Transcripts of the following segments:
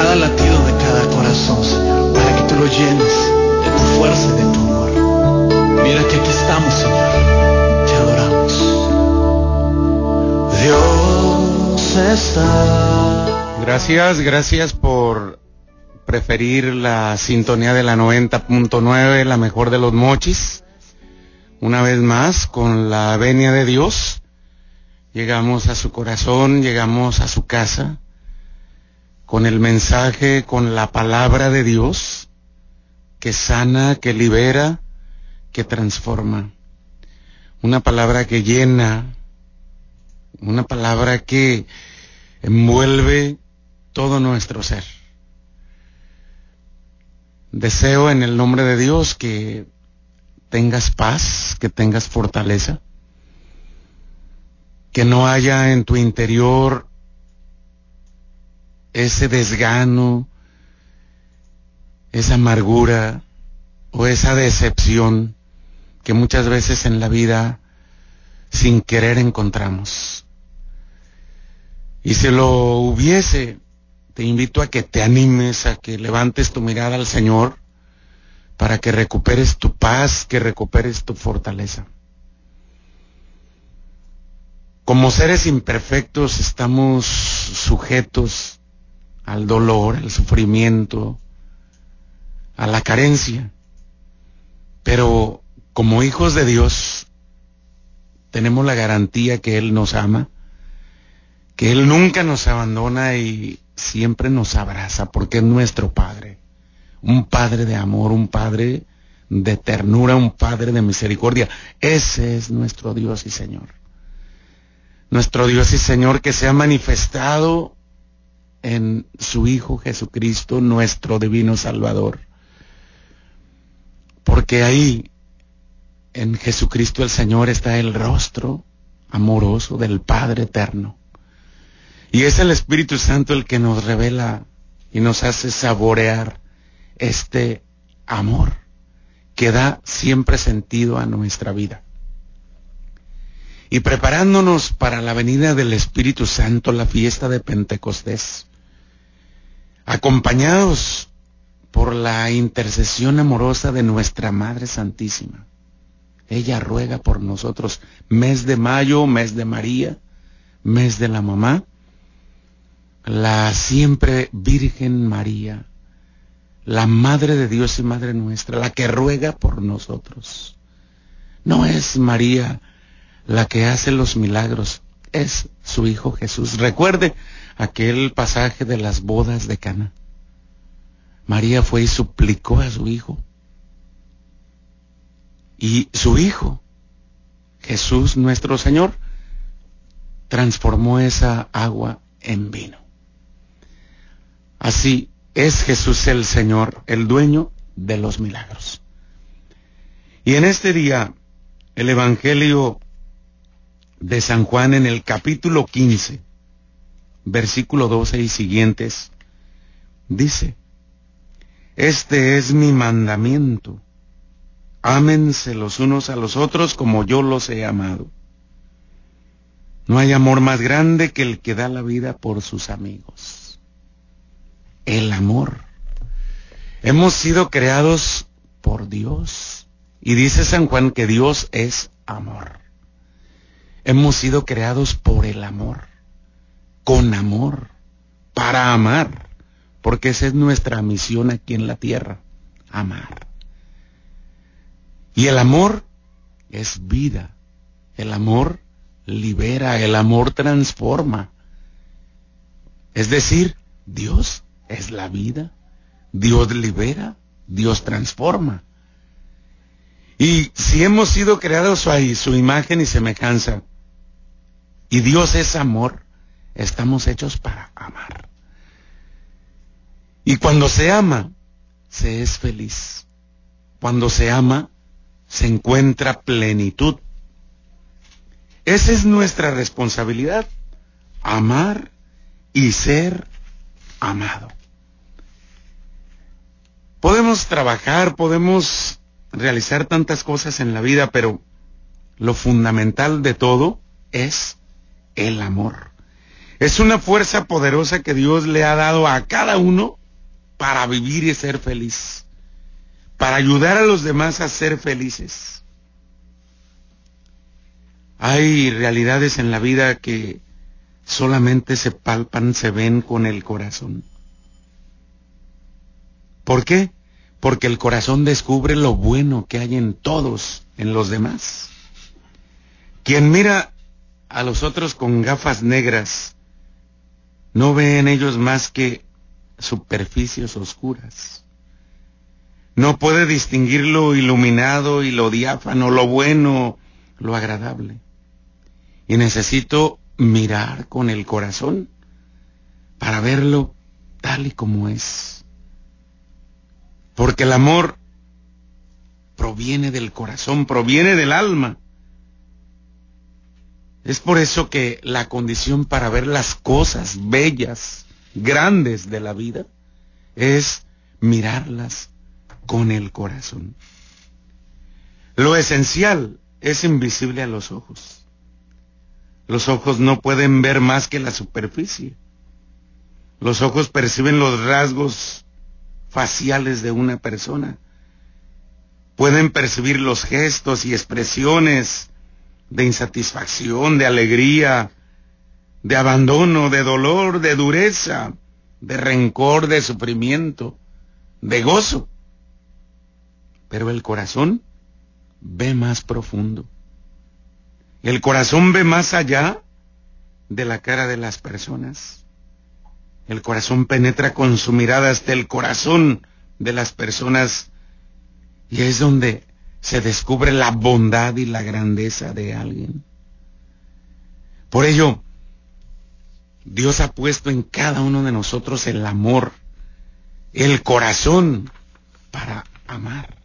cada latido de cada corazón, Señor, para que tú lo llenes de tu fuerza y de tu amor. Mira que aquí estamos, Señor, te adoramos. Dios está. Gracias, gracias por preferir la sintonía de la 90.9, la mejor de los mochis. Una vez más, con la venia de Dios llegamos a su corazón, llegamos a su casa, con el mensaje, con la palabra de Dios, que sana, que libera, que transforma. Una palabra que llena, una palabra que envuelve todo nuestro ser. Deseo en el nombre de Dios que tengas paz, que tengas fortaleza que no haya en tu interior ese desgano, esa amargura o esa decepción que muchas veces en la vida sin querer encontramos. Y si lo hubiese, te invito a que te animes, a que levantes tu mirada al Señor para que recuperes tu paz, que recuperes tu fortaleza. Como seres imperfectos estamos sujetos al dolor, al sufrimiento, a la carencia. Pero como hijos de Dios tenemos la garantía que Él nos ama, que Él nunca nos abandona y siempre nos abraza porque es nuestro Padre. Un Padre de amor, un Padre de ternura, un Padre de misericordia. Ese es nuestro Dios y Señor nuestro Dios y Señor que se ha manifestado en su Hijo Jesucristo, nuestro divino Salvador. Porque ahí, en Jesucristo el Señor, está el rostro amoroso del Padre eterno. Y es el Espíritu Santo el que nos revela y nos hace saborear este amor que da siempre sentido a nuestra vida y preparándonos para la venida del Espíritu Santo, la fiesta de Pentecostés, acompañados por la intercesión amorosa de nuestra Madre Santísima. Ella ruega por nosotros, mes de mayo, mes de María, mes de la mamá, la siempre Virgen María, la Madre de Dios y Madre nuestra, la que ruega por nosotros. No es María la que hace los milagros es su Hijo Jesús. Recuerde aquel pasaje de las bodas de Cana. María fue y suplicó a su Hijo. Y su Hijo, Jesús nuestro Señor, transformó esa agua en vino. Así es Jesús el Señor, el dueño de los milagros. Y en este día, el Evangelio de San Juan en el capítulo 15, versículo 12 y siguientes, dice, Este es mi mandamiento, ámense los unos a los otros como yo los he amado. No hay amor más grande que el que da la vida por sus amigos. El amor. Hemos sido creados por Dios. Y dice San Juan que Dios es amor. Hemos sido creados por el amor, con amor, para amar, porque esa es nuestra misión aquí en la tierra, amar. Y el amor es vida, el amor libera, el amor transforma. Es decir, Dios es la vida, Dios libera, Dios transforma. Y si hemos sido creados a su imagen y semejanza, y Dios es amor, estamos hechos para amar. Y cuando se ama, se es feliz. Cuando se ama, se encuentra plenitud. Esa es nuestra responsabilidad, amar y ser amado. Podemos trabajar, podemos realizar tantas cosas en la vida, pero lo fundamental de todo es el amor. Es una fuerza poderosa que Dios le ha dado a cada uno para vivir y ser feliz, para ayudar a los demás a ser felices. Hay realidades en la vida que solamente se palpan, se ven con el corazón. ¿Por qué? Porque el corazón descubre lo bueno que hay en todos, en los demás. Quien mira a los otros con gafas negras, no ve en ellos más que superficies oscuras. No puede distinguir lo iluminado y lo diáfano, lo bueno, lo agradable. Y necesito mirar con el corazón para verlo tal y como es. Porque el amor proviene del corazón, proviene del alma. Es por eso que la condición para ver las cosas bellas, grandes de la vida, es mirarlas con el corazón. Lo esencial es invisible a los ojos. Los ojos no pueden ver más que la superficie. Los ojos perciben los rasgos faciales de una persona. Pueden percibir los gestos y expresiones de insatisfacción, de alegría, de abandono, de dolor, de dureza, de rencor, de sufrimiento, de gozo. Pero el corazón ve más profundo. El corazón ve más allá de la cara de las personas. El corazón penetra con su mirada hasta el corazón de las personas y es donde se descubre la bondad y la grandeza de alguien. Por ello, Dios ha puesto en cada uno de nosotros el amor, el corazón para amar.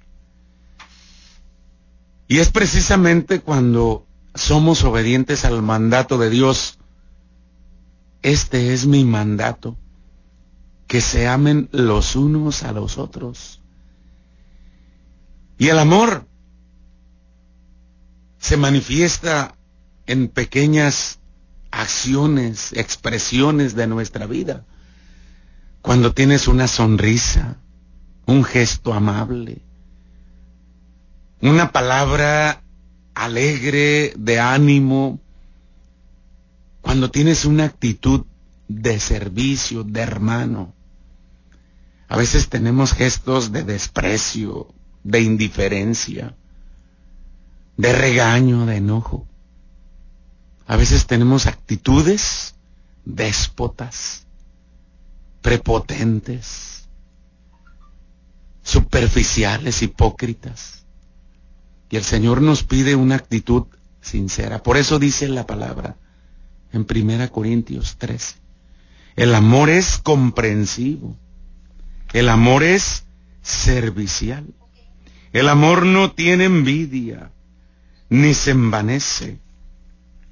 Y es precisamente cuando somos obedientes al mandato de Dios. Este es mi mandato, que se amen los unos a los otros. Y el amor se manifiesta en pequeñas acciones, expresiones de nuestra vida. Cuando tienes una sonrisa, un gesto amable, una palabra alegre, de ánimo, cuando tienes una actitud de servicio, de hermano. A veces tenemos gestos de desprecio, de indiferencia, de regaño, de enojo. A veces tenemos actitudes déspotas, prepotentes, superficiales, hipócritas. Y el Señor nos pide una actitud sincera. Por eso dice la palabra en 1 Corintios 13. El amor es comprensivo. El amor es servicial. El amor no tiene envidia, ni se envanece.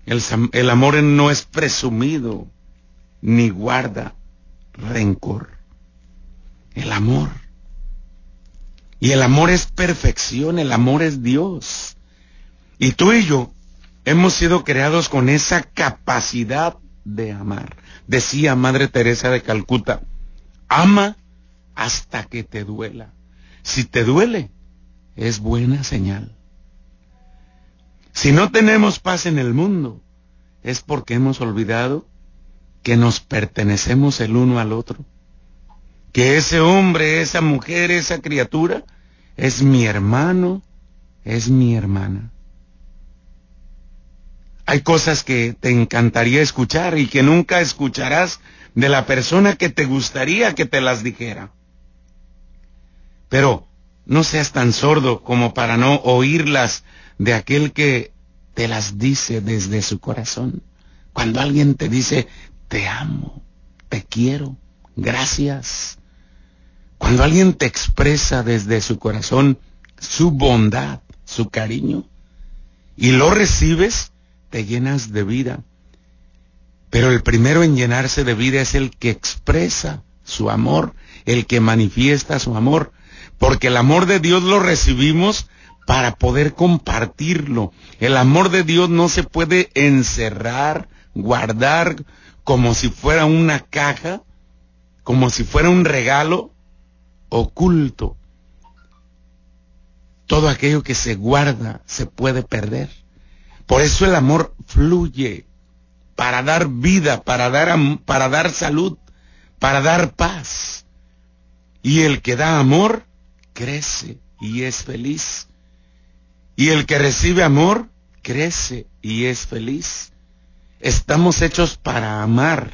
El, el, amor no es presumido, ni guarda rencor. El amor. Y el amor es perfección, el amor es Dios. Y tú y yo hemos sido creados con esa capacidad de amar. Decía Madre Teresa de Calcuta, ama hasta que te duela. Si te duele, es buena señal. Si no tenemos paz en el mundo, es porque hemos olvidado que nos pertenecemos el uno al otro. Que ese hombre, esa mujer, esa criatura es mi hermano, es mi hermana. Hay cosas que te encantaría escuchar y que nunca escucharás de la persona que te gustaría que te las dijera. Pero no seas tan sordo como para no oírlas de aquel que te las dice desde su corazón. Cuando alguien te dice, te amo, te quiero, gracias, Cuando alguien te expresa desde su corazón su bondad, su cariño, y lo recibes, te llenas de vida. Pero el primero en llenarse de vida es el que expresa su amor, el que manifiesta su amor, porque el amor de Dios lo recibimos para poder compartirlo. El amor de Dios no se puede encerrar, guardar como si fuera una caja, como si fuera un regalo oculto. Todo aquello que se guarda se puede perder. Por eso el amor fluye para dar vida, para dar, para dar salud, para dar paz. Y el que da amor crece y es feliz. Y el que recibe amor crece y es feliz. Estamos hechos para amar.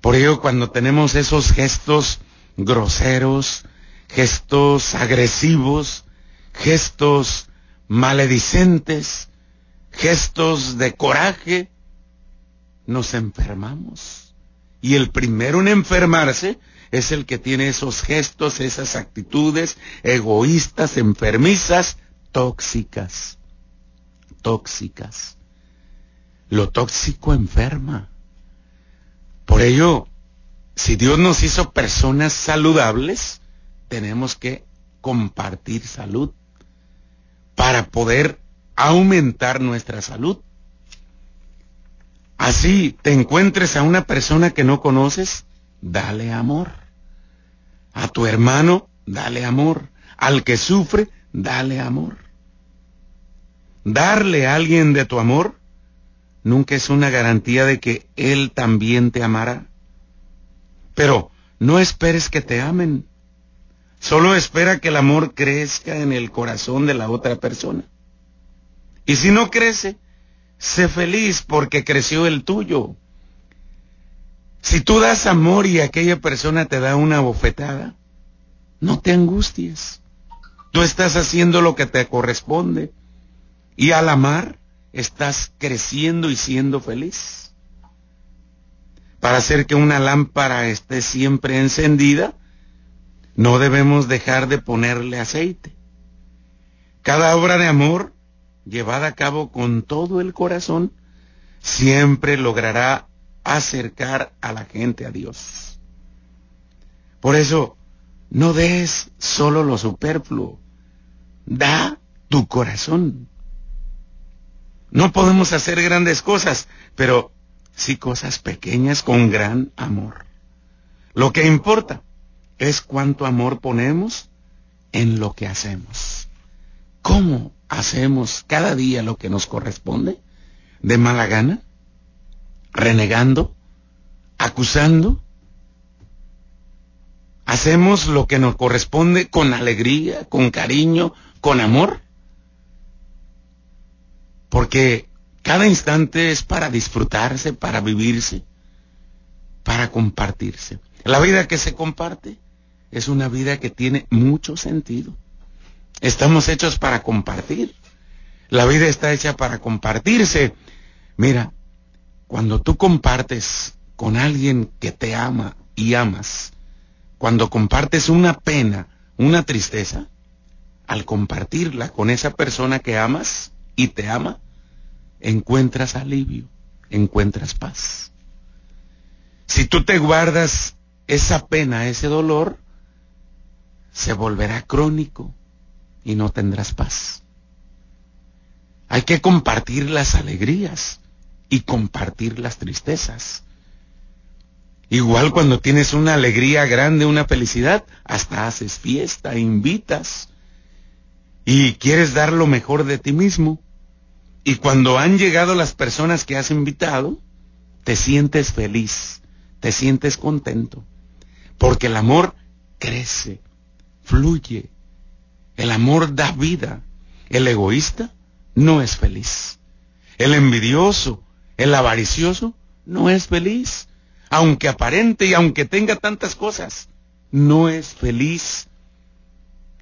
Por ello cuando tenemos esos gestos groseros, gestos agresivos, gestos maledicentes, gestos de coraje, nos enfermamos. Y el primero en enfermarse es el que tiene esos gestos, esas actitudes egoístas, enfermizas, tóxicas. Tóxicas. Lo tóxico enferma. Por ello, si Dios nos hizo personas saludables, tenemos que compartir salud para poder aumentar nuestra salud. Así te encuentres a una persona que no conoces, dale amor. A tu hermano, dale amor. Al que sufre, dale amor. Darle a alguien de tu amor nunca es una garantía de que él también te amará. Pero no esperes que te amen. Solo espera que el amor crezca en el corazón de la otra persona. Y si no crece, sé feliz porque creció el tuyo. Si tú das amor y aquella persona te da una bofetada, no te angusties. Tú estás haciendo lo que te corresponde. Y al amar, estás creciendo y siendo feliz para hacer que una lámpara esté siempre encendida, no debemos dejar de ponerle aceite. Cada obra de amor, llevada a cabo con todo el corazón, siempre logrará acercar a la gente a Dios. Por eso, no des solo lo superfluo, da tu corazón. No podemos hacer grandes cosas, pero sí cosas pequeñas con gran amor. Lo que importa es cuánto amor ponemos en lo que hacemos. ¿Cómo hacemos cada día lo que nos corresponde? ¿De mala gana? ¿Renegando? ¿Acusando? ¿Hacemos lo que nos corresponde con alegría, con cariño, con amor? Porque cada instante es para disfrutarse, para vivirse, para compartirse. La vida que se comparte es una vida que tiene mucho sentido. Estamos hechos para compartir. La vida está hecha para compartirse. Mira, cuando tú compartes con alguien que te ama y amas, cuando compartes una pena, una tristeza, al compartirla con esa persona que amas y te ama, encuentras alivio, encuentras paz. Si tú te guardas esa pena, ese dolor, se volverá crónico y no tendrás paz. Hay que compartir las alegrías y compartir las tristezas. Igual cuando tienes una alegría grande, una felicidad, hasta haces fiesta, invitas y quieres dar lo mejor de ti mismo. Y cuando han llegado las personas que has invitado, te sientes feliz, te sientes contento, porque el amor crece, fluye, el amor da vida. El egoísta no es feliz. El envidioso, el avaricioso, no es feliz. Aunque aparente y aunque tenga tantas cosas, no es feliz.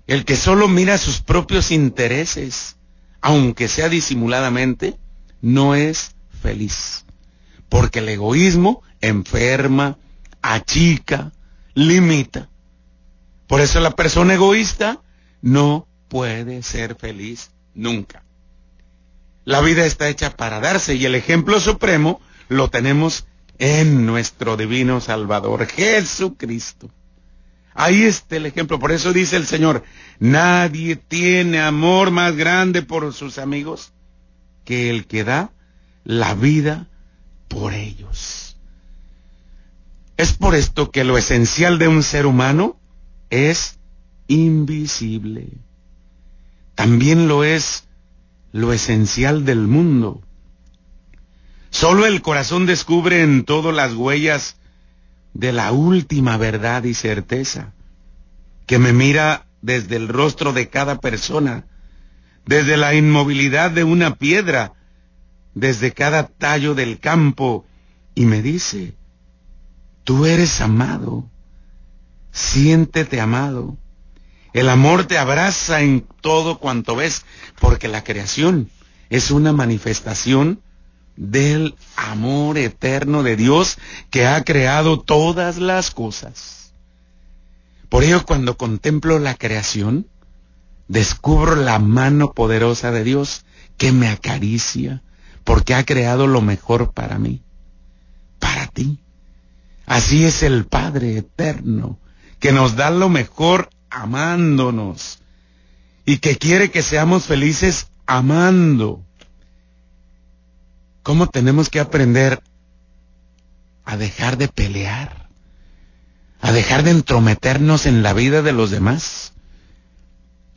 El que solo mira sus propios intereses, aunque sea disimuladamente, no es feliz. Porque el egoísmo enferma, achica, limita. Por eso la persona egoísta no puede ser feliz nunca. La vida está hecha para darse y el ejemplo supremo lo tenemos en nuestro divino Salvador, Jesucristo. Ahí está el ejemplo. Por eso dice el Señor, nadie tiene amor más grande por sus amigos que el que da la vida por ellos. Es por esto que lo esencial de un ser humano es invisible. También lo es lo esencial del mundo. Solo el corazón descubre en todo las huellas de la última verdad y certeza, que me mira desde el rostro de cada persona, desde la inmovilidad de una piedra, desde cada tallo del campo, y me dice, tú eres amado, siéntete amado. El amor te abraza en todo cuanto ves, porque la creación es una manifestación del amor eterno de Dios que ha creado todas las cosas. Por ello cuando contemplo la creación, descubro la mano poderosa de Dios que me acaricia porque ha creado lo mejor para mí, para ti. Así es el Padre eterno, que nos da lo mejor amándonos y que quiere que seamos felices amando. ¿Cómo tenemos que aprender a dejar de pelear? A dejar de entrometernos en la vida de los demás.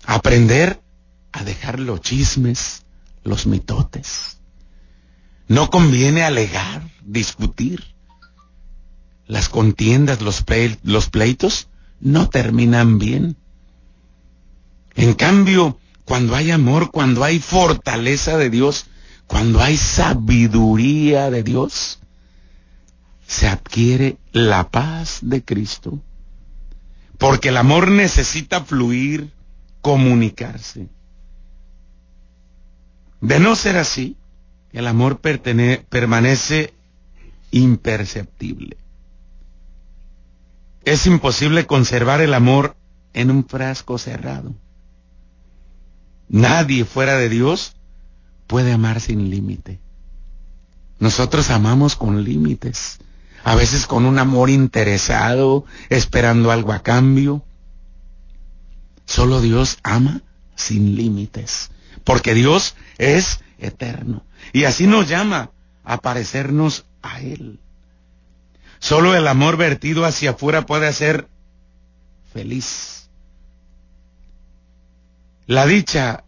aprender a dejar los chismes, los mitotes. No conviene alegar, discutir. Las contiendas, los, pleitos no terminan bien. En cambio, cuando hay amor, cuando hay fortaleza de Dios, cuando hay sabiduría de Dios, se adquiere la paz de Cristo. Porque el amor necesita fluir, comunicarse. De no ser así, el amor permanece imperceptible. Es imposible conservar el amor en un frasco cerrado. Nadie fuera de Dios puede amar sin límite. Nosotros amamos con límites, a veces con un amor interesado, esperando algo a cambio. Solo Dios ama sin límites, porque Dios es eterno. Y así nos llama a parecernos a Él. Solo el amor vertido hacia afuera puede hacer feliz. La dicha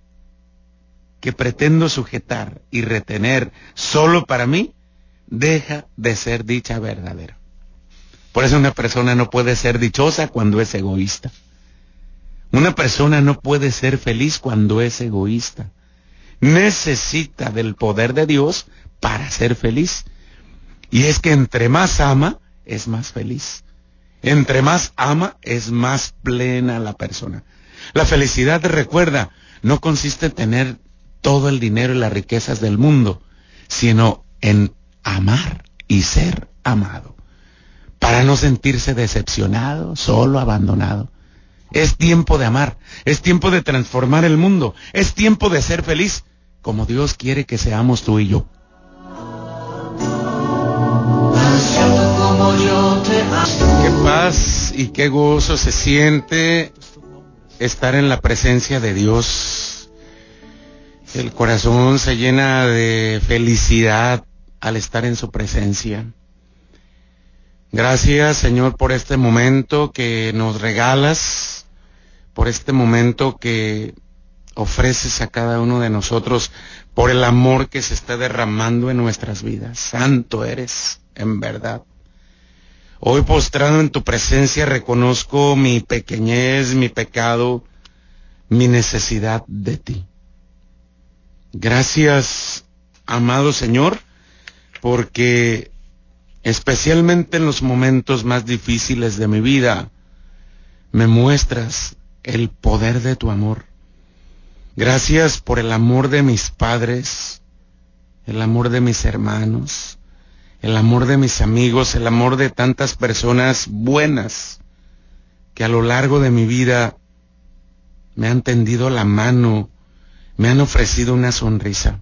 que pretendo sujetar y retener solo para mí, deja de ser dicha verdadera. Por eso una persona no puede ser dichosa cuando es egoísta. Una persona no puede ser feliz cuando es egoísta. Necesita del poder de Dios para ser feliz. Y es que entre más ama, es más feliz. Entre más ama, es más plena la persona. La felicidad, recuerda, no consiste en tener todo el dinero y las riquezas del mundo, sino en amar y ser amado, para no sentirse decepcionado, solo, abandonado. Es tiempo de amar, es tiempo de transformar el mundo, es tiempo de ser feliz, como Dios quiere que seamos tú y yo. Qué paz y qué gozo se siente estar en la presencia de Dios el corazón se llena de felicidad al estar en su presencia. Gracias Señor por este momento que nos regalas, por este momento que ofreces a cada uno de nosotros, por el amor que se está derramando en nuestras vidas. Santo eres, en verdad. Hoy postrado en tu presencia reconozco mi pequeñez, mi pecado, mi necesidad de ti. Gracias, amado Señor, porque especialmente en los momentos más difíciles de mi vida, me muestras el poder de tu amor. Gracias por el amor de mis padres, el amor de mis hermanos, el amor de mis amigos, el amor de tantas personas buenas que a lo largo de mi vida me han tendido la mano, me han ofrecido una sonrisa.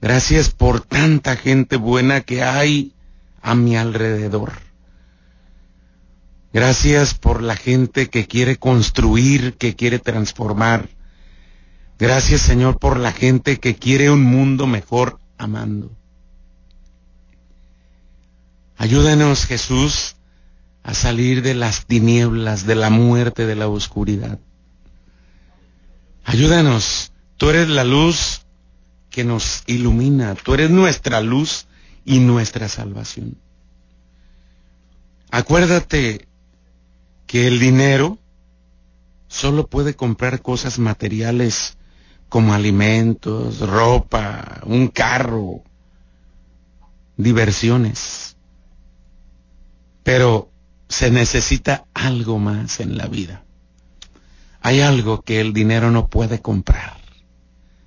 Gracias por tanta gente buena que hay a mi alrededor. Gracias por la gente que quiere construir, que quiere transformar. Gracias Señor por la gente que quiere un mundo mejor amando. Ayúdanos Jesús a salir de las tinieblas, de la muerte, de la oscuridad. Ayúdanos, tú eres la luz que nos ilumina, tú eres nuestra luz y nuestra salvación. Acuérdate que el dinero solo puede comprar cosas materiales como alimentos, ropa, un carro, diversiones. Pero se necesita algo más en la vida. Hay algo que el dinero no puede comprar,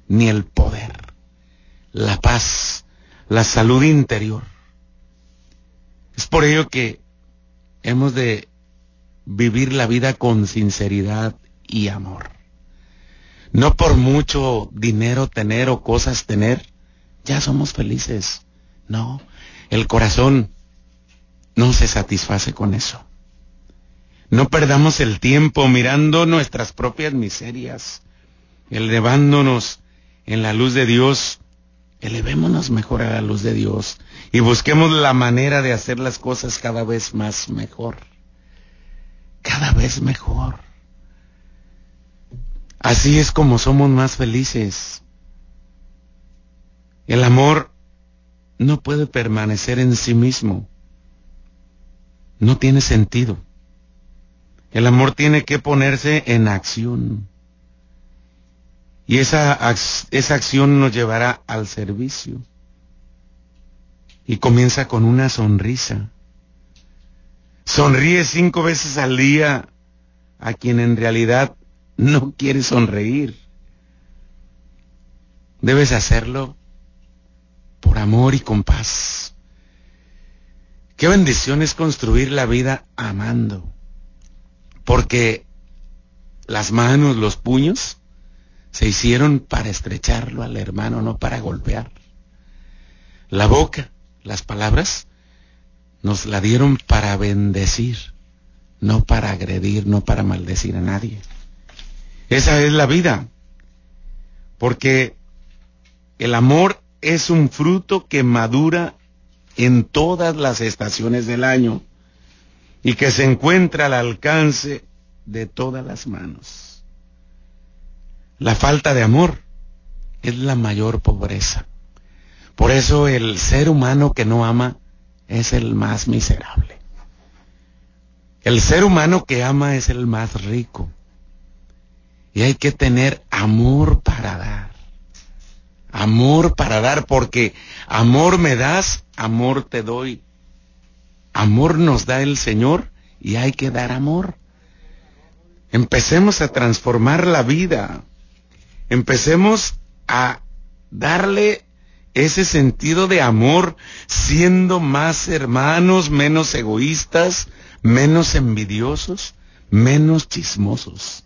ni el poder, la paz, la salud interior. Es por ello que hemos de vivir la vida con sinceridad y amor. No por mucho dinero tener o cosas tener, ya somos felices. No, el corazón no se satisface con eso. No perdamos el tiempo mirando nuestras propias miserias, elevándonos en la luz de Dios, elevémonos mejor a la luz de Dios y busquemos la manera de hacer las cosas cada vez más mejor cada vez mejor. Así es como somos más felices. El amor no puede permanecer en sí mismo. No tiene sentido. El amor tiene que ponerse en acción. Y esa, esa acción nos llevará al servicio. Y comienza con una sonrisa. Sonríe cinco veces al día a quien en realidad no quiere sonreír. Debes hacerlo por amor y con paz. Qué bendición es construir la vida amando. Porque las manos, los puños, se hicieron para estrecharlo al hermano, no para golpear. La boca, las palabras, nos la dieron para bendecir, no para agredir, no para maldecir a nadie. Esa es la vida. Porque el amor es un fruto que madura en todas las estaciones del año y que se encuentra al alcance de todas las manos. La falta de amor es la mayor pobreza. Por eso el ser humano que no ama es el más miserable. El ser humano que ama es el más rico. Y hay que tener amor para dar. Amor para dar, porque amor me das, amor te doy. Amor nos da el Señor y hay que dar amor. Empecemos a transformar la vida. Empecemos a darle ese sentido de amor, siendo más hermanos, menos egoístas, menos envidiosos, menos chismosos.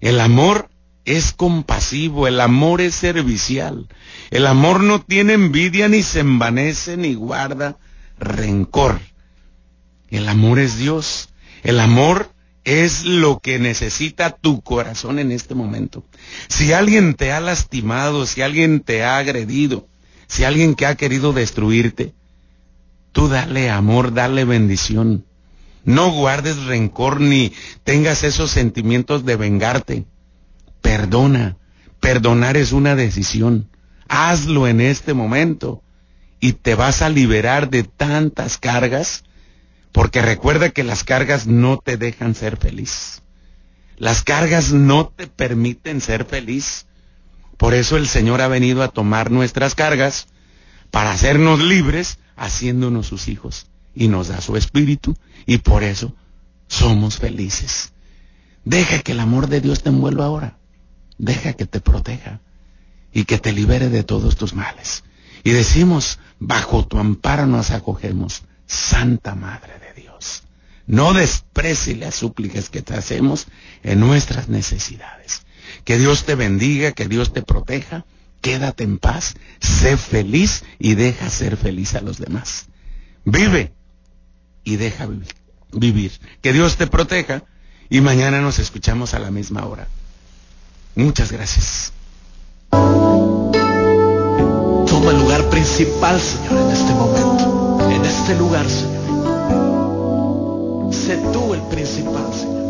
El amor es compasivo, el amor es servicial, el amor no tiene envidia ni se envanece ni guarda rencor. El amor es Dios, el amor es lo que necesita tu corazón en este momento. Si alguien te ha lastimado, si alguien te ha agredido, si alguien que ha querido destruirte, tú dale amor, dale bendición. No guardes rencor ni tengas esos sentimientos de vengarte. Perdona. Perdonar es una decisión. Hazlo en este momento y te vas a liberar de tantas cargas porque recuerda que las cargas no te dejan ser feliz. Las cargas no te permiten ser feliz. Por eso el Señor ha venido a tomar nuestras cargas para hacernos libres, haciéndonos sus hijos. Y nos da su espíritu y por eso somos felices. Deja que el amor de Dios te envuelva ahora. Deja que te proteja y que te libere de todos tus males. Y decimos, bajo tu amparo nos acogemos, Santa Madre No desprecie las súplicas que te hacemos en nuestras necesidades. Que Dios te bendiga, que Dios te proteja. Quédate en paz, sé feliz y deja ser feliz a los demás. Vive y deja vivir. vivir. Que Dios te proteja y mañana nos escuchamos a la misma hora. Muchas gracias. Toma el lugar principal, Señor, en este momento. En este lugar, Señor. Sé tú el principal, Señor.